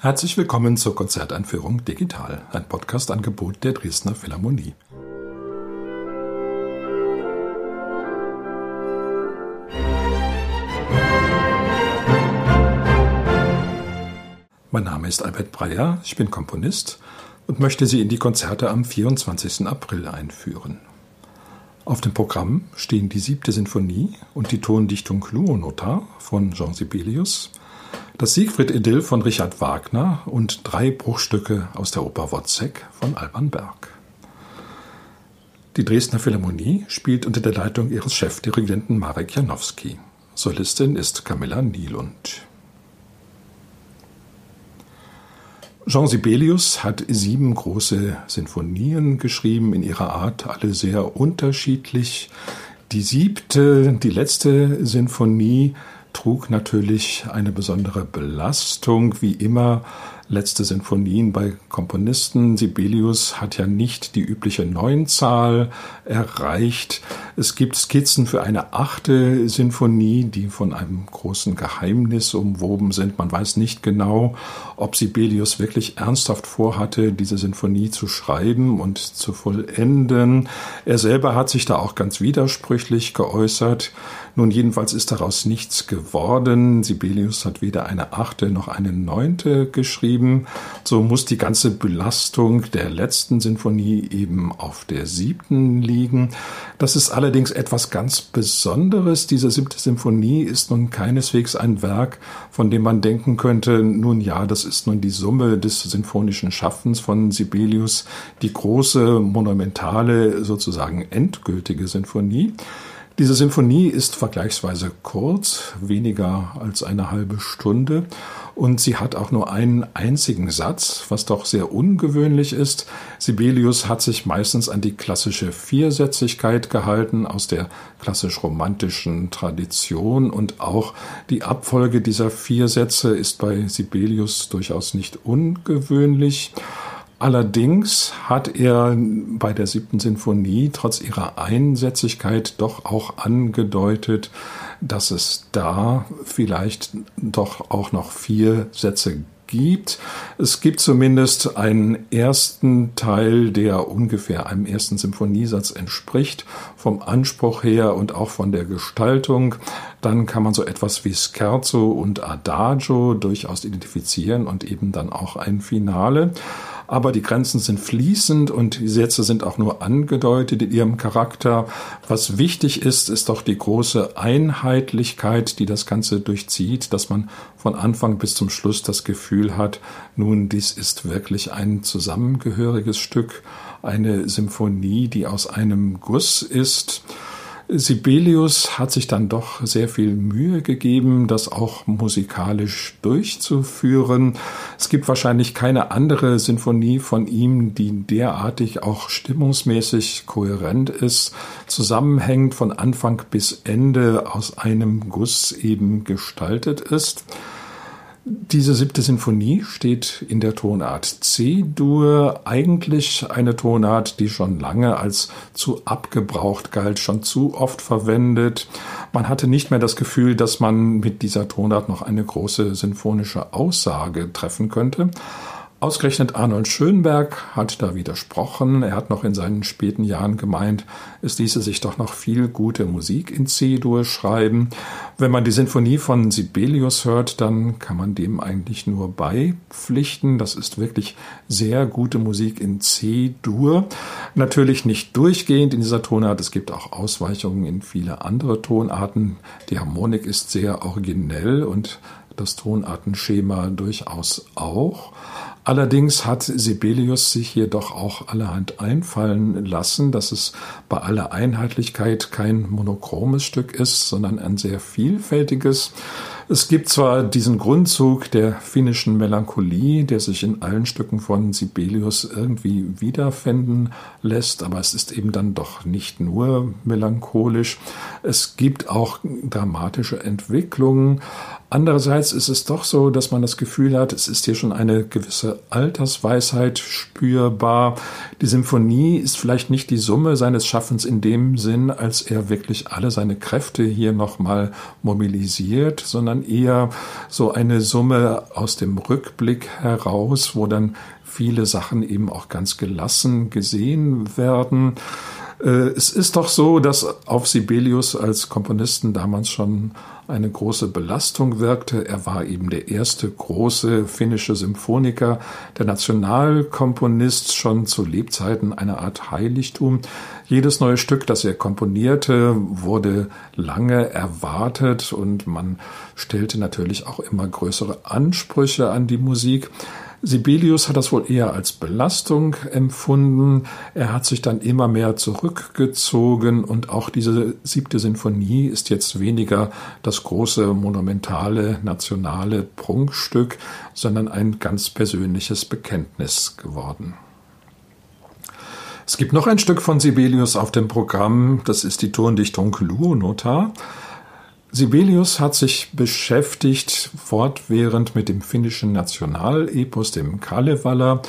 Herzlich willkommen zur Konzerteinführung Digital, ein Podcast-Angebot der Dresdner Philharmonie. Mein Name ist Albert Breyer, ich bin Komponist und möchte Sie in die Konzerte am 24. April einführen. Auf dem Programm stehen die siebte Sinfonie und die Tondichtung Luonota von Jean Sibelius – das Siegfried-Idyll von Richard Wagner und drei Bruchstücke aus der Oper Wozzeck von Alban Berg. Die Dresdner Philharmonie spielt unter der Leitung ihres Chefdirigenten Marek Janowski. Solistin ist Camilla Nielund. Jean Sibelius hat sieben große Sinfonien geschrieben, in ihrer Art alle sehr unterschiedlich. Die siebte, die letzte Sinfonie trug natürlich eine besondere Belastung, wie immer letzte Sinfonien bei Komponisten. Sibelius hat ja nicht die übliche Neunzahl erreicht. Es gibt Skizzen für eine achte Sinfonie, die von einem großen Geheimnis umwoben sind. Man weiß nicht genau, ob Sibelius wirklich ernsthaft vorhatte, diese Sinfonie zu schreiben und zu vollenden. Er selber hat sich da auch ganz widersprüchlich geäußert. Nun, jedenfalls ist daraus nichts geworden. Sibelius hat weder eine achte noch eine neunte geschrieben. So muss die ganze Belastung der letzten Sinfonie eben auf der siebten liegen. Das ist allerdings etwas ganz Besonderes. Diese siebte Sinfonie ist nun keineswegs ein Werk, von dem man denken könnte, nun ja, das ist nun die Summe des sinfonischen Schaffens von Sibelius, die große, monumentale, sozusagen endgültige Sinfonie. Diese Symphonie ist vergleichsweise kurz, weniger als eine halbe Stunde, und sie hat auch nur einen einzigen Satz, was doch sehr ungewöhnlich ist. Sibelius hat sich meistens an die klassische Viersätzigkeit gehalten aus der klassisch-romantischen Tradition und auch die Abfolge dieser vier Sätze ist bei Sibelius durchaus nicht ungewöhnlich. Allerdings hat er bei der siebten Sinfonie trotz ihrer Einsätzigkeit doch auch angedeutet, dass es da vielleicht doch auch noch vier Sätze gibt. Es gibt zumindest einen ersten Teil, der ungefähr einem ersten Symphoniesatz entspricht, vom Anspruch her und auch von der Gestaltung. Dann kann man so etwas wie Scherzo und Adagio durchaus identifizieren und eben dann auch ein Finale aber die Grenzen sind fließend und die Sätze sind auch nur angedeutet in ihrem Charakter. Was wichtig ist, ist doch die große Einheitlichkeit, die das Ganze durchzieht, dass man von Anfang bis zum Schluss das Gefühl hat, nun, dies ist wirklich ein zusammengehöriges Stück, eine Symphonie, die aus einem Guss ist. Sibelius hat sich dann doch sehr viel Mühe gegeben, das auch musikalisch durchzuführen. Es gibt wahrscheinlich keine andere Sinfonie von ihm, die derartig auch stimmungsmäßig kohärent ist, zusammenhängend von Anfang bis Ende aus einem Guss eben gestaltet ist. Diese siebte Sinfonie steht in der Tonart C-Dur, eigentlich eine Tonart, die schon lange als zu abgebraucht galt, schon zu oft verwendet. Man hatte nicht mehr das Gefühl, dass man mit dieser Tonart noch eine große sinfonische Aussage treffen könnte. Ausgerechnet Arnold Schönberg hat da widersprochen. Er hat noch in seinen späten Jahren gemeint, es ließe sich doch noch viel gute Musik in C-Dur schreiben. Wenn man die Sinfonie von Sibelius hört, dann kann man dem eigentlich nur beipflichten. Das ist wirklich sehr gute Musik in C-Dur. Natürlich nicht durchgehend in dieser Tonart. Es gibt auch Ausweichungen in viele andere Tonarten. Die Harmonik ist sehr originell und das Tonartenschema durchaus auch. Allerdings hat Sibelius sich hier doch auch allerhand einfallen lassen, dass es bei aller Einheitlichkeit kein monochromes Stück ist, sondern ein sehr vielfältiges. Es gibt zwar diesen Grundzug der finnischen Melancholie, der sich in allen Stücken von Sibelius irgendwie wiederfinden lässt, aber es ist eben dann doch nicht nur melancholisch. Es gibt auch dramatische Entwicklungen, Andererseits ist es doch so, dass man das Gefühl hat, es ist hier schon eine gewisse Altersweisheit spürbar. Die Symphonie ist vielleicht nicht die Summe seines Schaffens in dem Sinn, als er wirklich alle seine Kräfte hier nochmal mobilisiert, sondern eher so eine Summe aus dem Rückblick heraus, wo dann viele Sachen eben auch ganz gelassen gesehen werden. Äh, es ist doch so, dass auf Sibelius als Komponisten damals schon eine große Belastung wirkte. Er war eben der erste große finnische Symphoniker, der Nationalkomponist schon zu Lebzeiten eine Art Heiligtum. Jedes neue Stück, das er komponierte, wurde lange erwartet und man stellte natürlich auch immer größere Ansprüche an die Musik. Sibelius hat das wohl eher als Belastung empfunden. Er hat sich dann immer mehr zurückgezogen und auch diese siebte Sinfonie ist jetzt weniger das große monumentale nationale Prunkstück, sondern ein ganz persönliches Bekenntnis geworden. Es gibt noch ein Stück von Sibelius auf dem Programm, das ist die Tondichtung Luonota. Sibelius hat sich beschäftigt fortwährend mit dem finnischen Nationalepos, dem Kalevala.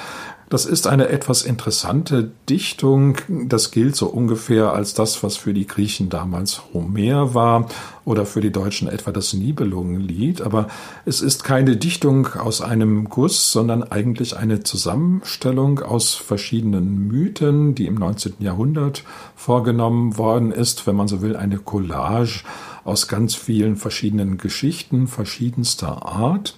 Das ist eine etwas interessante Dichtung. Das gilt so ungefähr als das, was für die Griechen damals Homer war oder für die Deutschen etwa das Nibelungenlied. Aber es ist keine Dichtung aus einem Guss, sondern eigentlich eine Zusammenstellung aus verschiedenen Mythen, die im 19. Jahrhundert vorgenommen worden ist, wenn man so will, eine Collage aus ganz vielen verschiedenen Geschichten verschiedenster Art.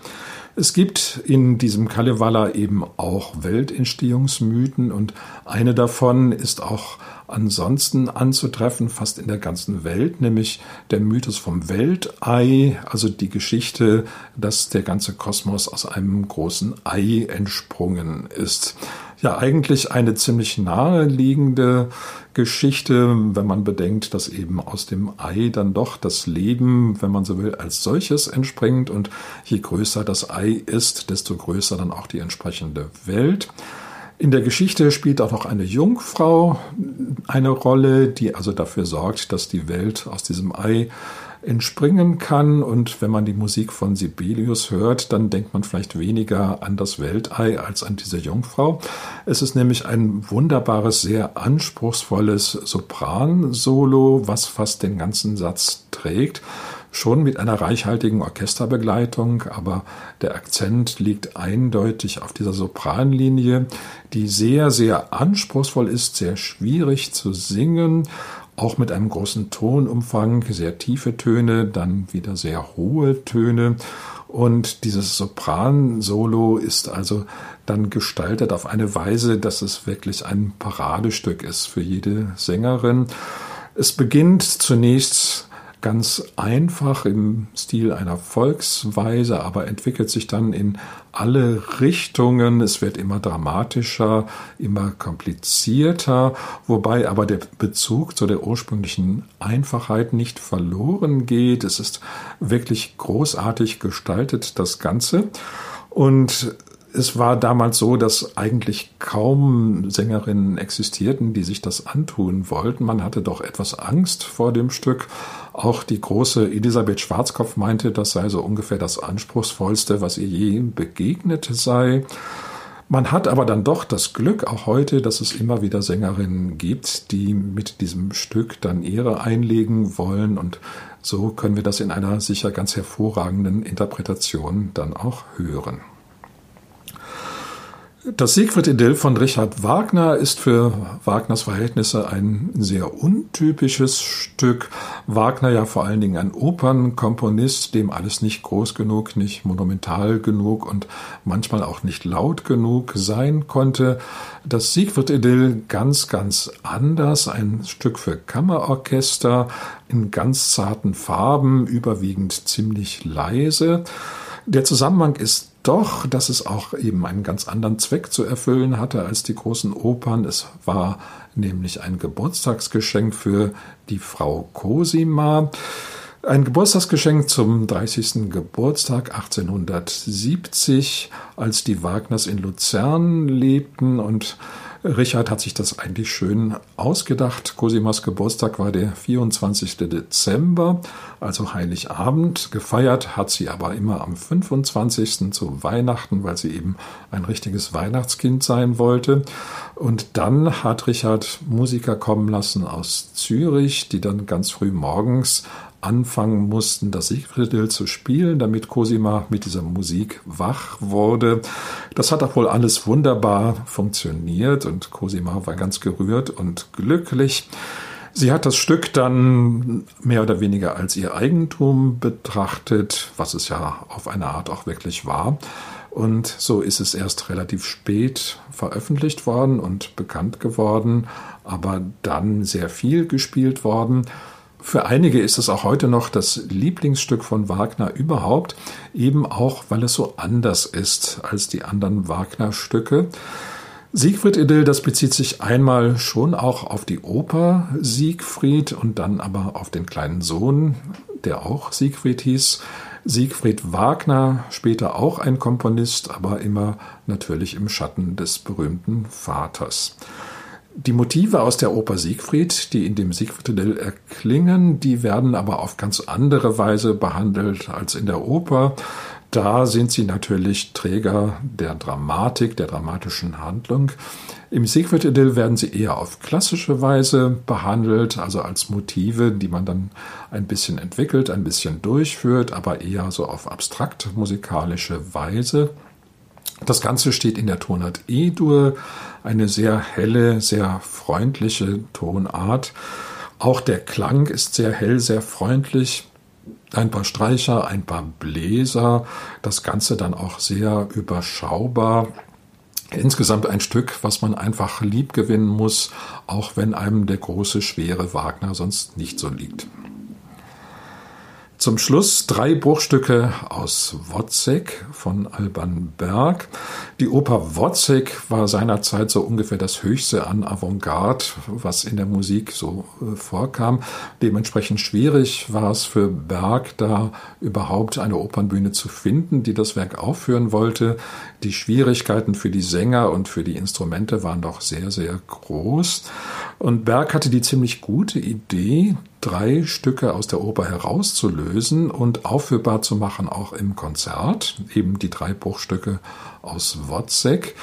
Es gibt in diesem Kalevala eben auch Weltentstehungsmythen und eine davon ist auch ansonsten anzutreffen, fast in der ganzen Welt, nämlich der Mythos vom Weltei, also die Geschichte, dass der ganze Kosmos aus einem großen Ei entsprungen ist ja eigentlich eine ziemlich naheliegende Geschichte, wenn man bedenkt, dass eben aus dem Ei dann doch das Leben, wenn man so will, als solches entspringt und je größer das Ei ist, desto größer dann auch die entsprechende Welt. In der Geschichte spielt auch noch eine Jungfrau eine Rolle, die also dafür sorgt, dass die Welt aus diesem Ei entspringen kann. Und wenn man die Musik von Sibelius hört, dann denkt man vielleicht weniger an das Weltei als an diese Jungfrau. Es ist nämlich ein wunderbares, sehr anspruchsvolles Sopran-Solo, was fast den ganzen Satz trägt schon mit einer reichhaltigen Orchesterbegleitung, aber der Akzent liegt eindeutig auf dieser Sopranlinie, die sehr, sehr anspruchsvoll ist, sehr schwierig zu singen auch mit einem großen Tonumfang, sehr tiefe Töne, dann wieder sehr hohe Töne. Und dieses Sopran-Solo ist also dann gestaltet auf eine Weise, dass es wirklich ein Paradestück ist für jede Sängerin. Es beginnt zunächst ganz einfach im Stil einer Volksweise, aber entwickelt sich dann in alle Richtungen. Es wird immer dramatischer, immer komplizierter, wobei aber der Bezug zu der ursprünglichen Einfachheit nicht verloren geht. Es ist wirklich großartig gestaltet, das Ganze. Und es war damals so, dass eigentlich kaum Sängerinnen existierten, die sich das antun wollten. Man hatte doch etwas Angst vor dem Stück. Auch die große Elisabeth Schwarzkopf meinte, das sei so ungefähr das anspruchsvollste, was ihr je begegnet sei. Man hat aber dann doch das Glück auch heute, dass es immer wieder Sängerinnen gibt, die mit diesem Stück dann Ehre einlegen wollen und so können wir das in einer sicher ganz hervorragenden Interpretation dann auch hören. Das Siegfried-Idyll von Richard Wagner ist für Wagners Verhältnisse ein sehr untypisches Stück. Wagner ja vor allen Dingen ein Opernkomponist, dem alles nicht groß genug, nicht monumental genug und manchmal auch nicht laut genug sein konnte. Das Siegfried-Idyll ganz, ganz anders. Ein Stück für Kammerorchester in ganz zarten Farben, überwiegend ziemlich leise. Der Zusammenhang ist doch, dass es auch eben einen ganz anderen Zweck zu erfüllen hatte als die großen Opern. Es war nämlich ein Geburtstagsgeschenk für die Frau Cosima. Ein Geburtstagsgeschenk zum 30. Geburtstag 1870, als die Wagners in Luzern lebten und Richard hat sich das eigentlich schön ausgedacht. Cosimas Geburtstag war der 24. Dezember, also Heiligabend. Gefeiert hat sie aber immer am 25. zu Weihnachten, weil sie eben ein richtiges Weihnachtskind sein wollte. Und dann hat Richard Musiker kommen lassen aus Zürich, die dann ganz früh morgens anfangen mussten, das Siegfriedel zu spielen, damit Cosima mit dieser Musik wach wurde. Das hat auch wohl alles wunderbar funktioniert und Cosima war ganz gerührt und glücklich. Sie hat das Stück dann mehr oder weniger als ihr Eigentum betrachtet, was es ja auf eine Art auch wirklich war. Und so ist es erst relativ spät veröffentlicht worden und bekannt geworden, aber dann sehr viel gespielt worden. Für einige ist es auch heute noch das Lieblingsstück von Wagner überhaupt, eben auch, weil es so anders ist als die anderen Wagner-Stücke. Siegfried Idyll, das bezieht sich einmal schon auch auf die Oper Siegfried und dann aber auf den kleinen Sohn, der auch Siegfried hieß. Siegfried Wagner, später auch ein Komponist, aber immer natürlich im Schatten des berühmten Vaters. Die Motive aus der Oper Siegfried, die in dem Siegfriedel erklingen, die werden aber auf ganz andere Weise behandelt als in der Oper. Da sind sie natürlich Träger der Dramatik, der dramatischen Handlung. Im Siegfried-Idyll werden sie eher auf klassische Weise behandelt, also als Motive, die man dann ein bisschen entwickelt, ein bisschen durchführt, aber eher so auf abstrakt musikalische Weise. Das Ganze steht in der Tonart E-Dur, eine sehr helle, sehr freundliche Tonart. Auch der Klang ist sehr hell, sehr freundlich. Ein paar Streicher, ein paar Bläser, das Ganze dann auch sehr überschaubar. Insgesamt ein Stück, was man einfach lieb gewinnen muss, auch wenn einem der große, schwere Wagner sonst nicht so liegt. Zum Schluss drei Bruchstücke aus Wozzeck von Alban Berg. Die Oper Wozzeck war seinerzeit so ungefähr das Höchste an Avantgarde, was in der Musik so äh, vorkam. Dementsprechend schwierig war es für Berg, da überhaupt eine Opernbühne zu finden, die das Werk aufführen wollte. Die Schwierigkeiten für die Sänger und für die Instrumente waren doch sehr, sehr groß. Und Berg hatte die ziemlich gute Idee, drei Stücke aus der Oper herauszulösen und aufführbar zu machen, auch im Konzert, eben die drei Bruchstücke aus Wozzeck.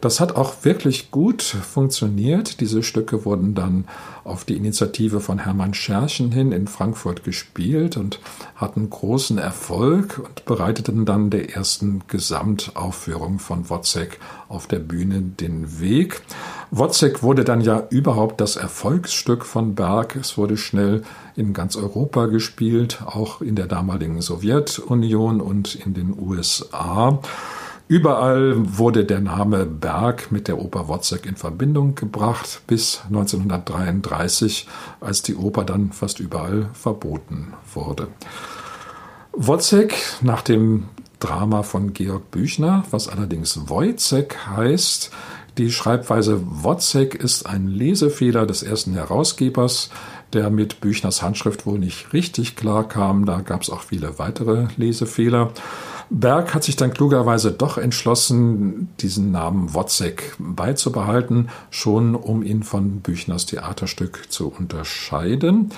Das hat auch wirklich gut funktioniert. Diese Stücke wurden dann auf die Initiative von Hermann Scherchen hin in Frankfurt gespielt und hatten großen Erfolg und bereiteten dann der ersten Gesamtaufführung von Wozzeck auf der Bühne den Weg. Wozzeck wurde dann ja überhaupt das Erfolgsstück von Berg. Es wurde schnell in ganz Europa gespielt, auch in der damaligen Sowjetunion und in den USA. Überall wurde der Name Berg mit der Oper Wozzeck in Verbindung gebracht, bis 1933, als die Oper dann fast überall verboten wurde. Wozzeck nach dem Drama von Georg Büchner, was allerdings Wojcek heißt. Die Schreibweise Wozzeck ist ein Lesefehler des ersten Herausgebers, der mit Büchners Handschrift wohl nicht richtig klar kam. Da gab es auch viele weitere Lesefehler. Berg hat sich dann klugerweise doch entschlossen, diesen Namen Wozzeck beizubehalten, schon um ihn von Büchners Theaterstück zu unterscheiden.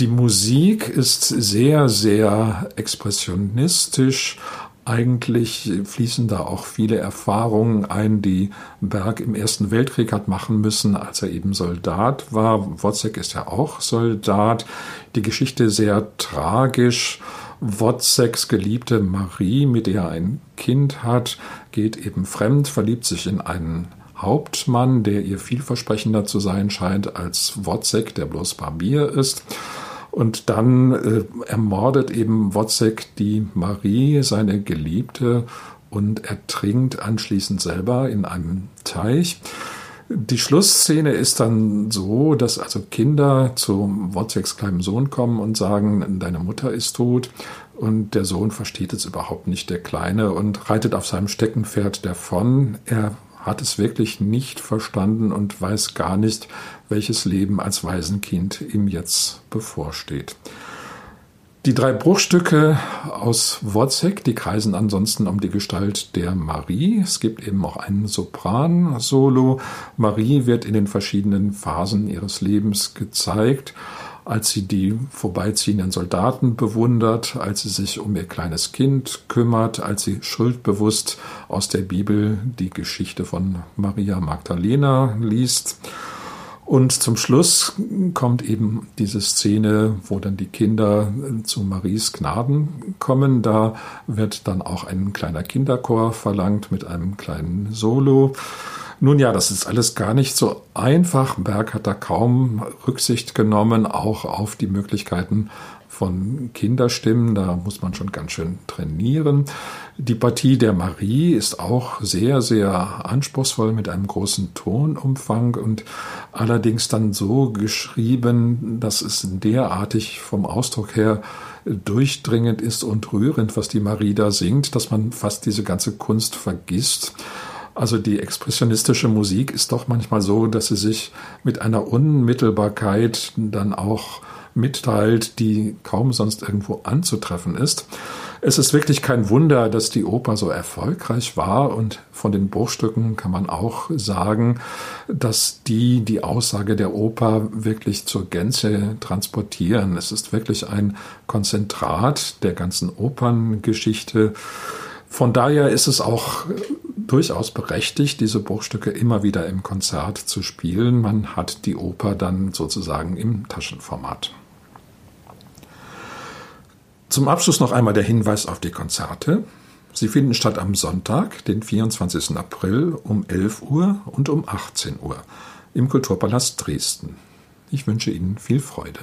Die Musik ist sehr, sehr expressionistisch. Eigentlich fließen da auch viele Erfahrungen ein, die Berg im Ersten Weltkrieg hat machen müssen, als er eben Soldat war. Wozzeck ist ja auch Soldat. Die Geschichte sehr tragisch Wozzeks Geliebte Marie, mit der er ein Kind hat, geht eben fremd, verliebt sich in einen Hauptmann, der ihr vielversprechender zu sein scheint als Wozzek, der bloß Barbier ist. Und dann äh, ermordet eben Wozzek die Marie, seine Geliebte, und ertrinkt anschließend selber in einem Teich. Die Schlussszene ist dann so, dass also Kinder zu Wozzeks kleinem Sohn kommen und sagen, deine Mutter ist tot. Und der Sohn versteht es überhaupt nicht, der Kleine, und reitet auf seinem Steckenpferd davon. Er hat es wirklich nicht verstanden und weiß gar nicht, welches Leben als Waisenkind ihm jetzt bevorsteht. Die drei Bruchstücke aus Wozzeck, die kreisen ansonsten um die Gestalt der Marie. Es gibt eben auch einen Sopran-Solo. Marie wird in den verschiedenen Phasen ihres Lebens gezeigt, als sie die vorbeiziehenden Soldaten bewundert, als sie sich um ihr kleines Kind kümmert, als sie schuldbewusst aus der Bibel die Geschichte von Maria Magdalena liest und zum Schluss kommt eben diese Szene, wo dann die Kinder zu Maries Gnaden kommen. Da wird dann auch ein kleiner Kinderchor verlangt mit einem kleinen Solo. Nun ja, das ist alles gar nicht so einfach. Berg hat da kaum Rücksicht genommen, auch auf die Möglichkeiten von Kinderstimmen. Da muss man schon ganz schön trainieren. Die Partie der Marie ist auch sehr, sehr anspruchsvoll mit einem großen Tonumfang und allerdings dann so geschrieben, dass es derartig vom Ausdruck her durchdringend ist und rührend, was die Marie da singt, dass man fast diese ganze Kunst vergisst. Also die expressionistische Musik ist doch manchmal so, dass sie sich mit einer Unmittelbarkeit dann auch mitteilt, die kaum sonst irgendwo anzutreffen ist. Es ist wirklich kein Wunder, dass die Oper so erfolgreich war und von den Bruchstücken kann man auch sagen, dass die die Aussage der Oper wirklich zur Gänze transportieren. Es ist wirklich ein Konzentrat der ganzen Operngeschichte. Von daher ist es auch durchaus berechtigt, diese Bruchstücke immer wieder im Konzert zu spielen. Man hat die Oper dann sozusagen im Taschenformat. Zum Abschluss noch einmal der Hinweis auf die Konzerte. Sie finden statt am Sonntag, den 24. April um 11 Uhr und um 18 Uhr im Kulturpalast Dresden. Ich wünsche Ihnen viel Freude.